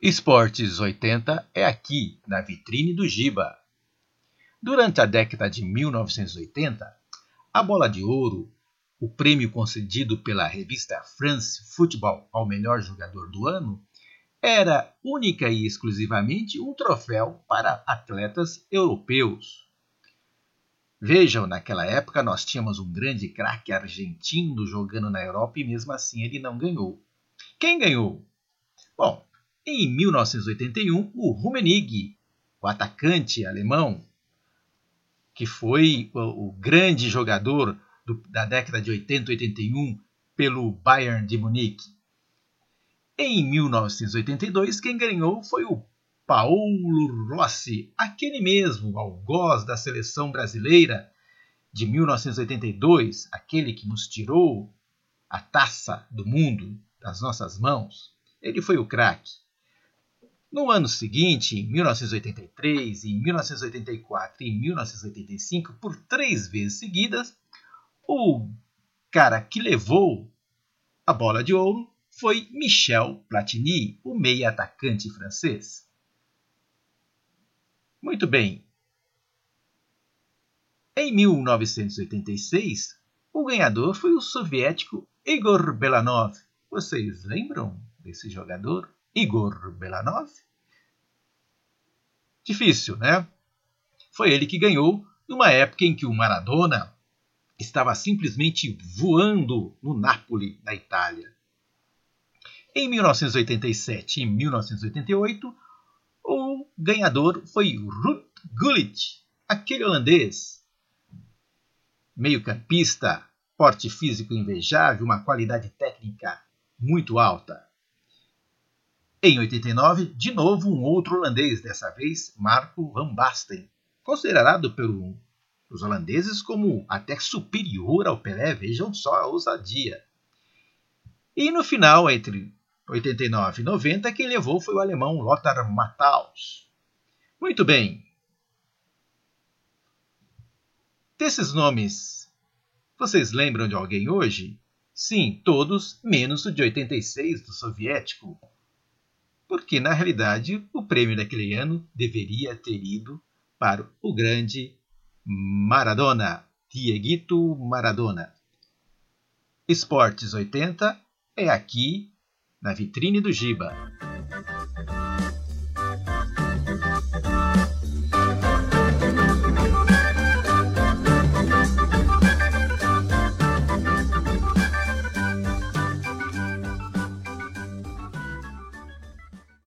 Esportes 80 é aqui, na vitrine do Giba. Durante a década de 1980, a Bola de Ouro, o prêmio concedido pela revista France Football ao melhor jogador do ano, era única e exclusivamente um troféu para atletas europeus. Vejam, naquela época nós tínhamos um grande craque argentino jogando na Europa e mesmo assim ele não ganhou. Quem ganhou? Bom, em 1981, o Rummenigge, o atacante alemão, que foi o, o grande jogador do, da década de 80 e 81 pelo Bayern de Munique. Em 1982, quem ganhou foi o Paulo Rossi, aquele mesmo algoz da seleção brasileira de 1982, aquele que nos tirou a taça do mundo das nossas mãos. Ele foi o craque. No ano seguinte, em 1983, em 1984 e em 1985, por três vezes seguidas, o cara que levou a bola de ouro foi Michel Platini, o meia atacante francês. Muito bem. Em 1986, o ganhador foi o soviético Igor Belanov. Vocês lembram desse jogador, Igor Belanov? Difícil, né? Foi ele que ganhou numa época em que o Maradona estava simplesmente voando no Napoli, na Itália. Em 1987 e 1988, o ganhador foi Ruud Gullit, aquele holandês. Meio-campista, porte físico invejável, uma qualidade técnica muito alta. Em 89, de novo um outro holandês, dessa vez Marco van Basten, considerado pelos holandeses como até superior ao Pelé, vejam só a ousadia. E no final, entre 89 e 90, quem levou foi o alemão Lothar Matthaus. Muito bem. Desses nomes, vocês lembram de alguém hoje? Sim, todos, menos o de 86 do soviético. Porque, na realidade, o prêmio daquele ano deveria ter ido para o grande Maradona, Dieguito Maradona. Esportes 80 é aqui na vitrine do Giba.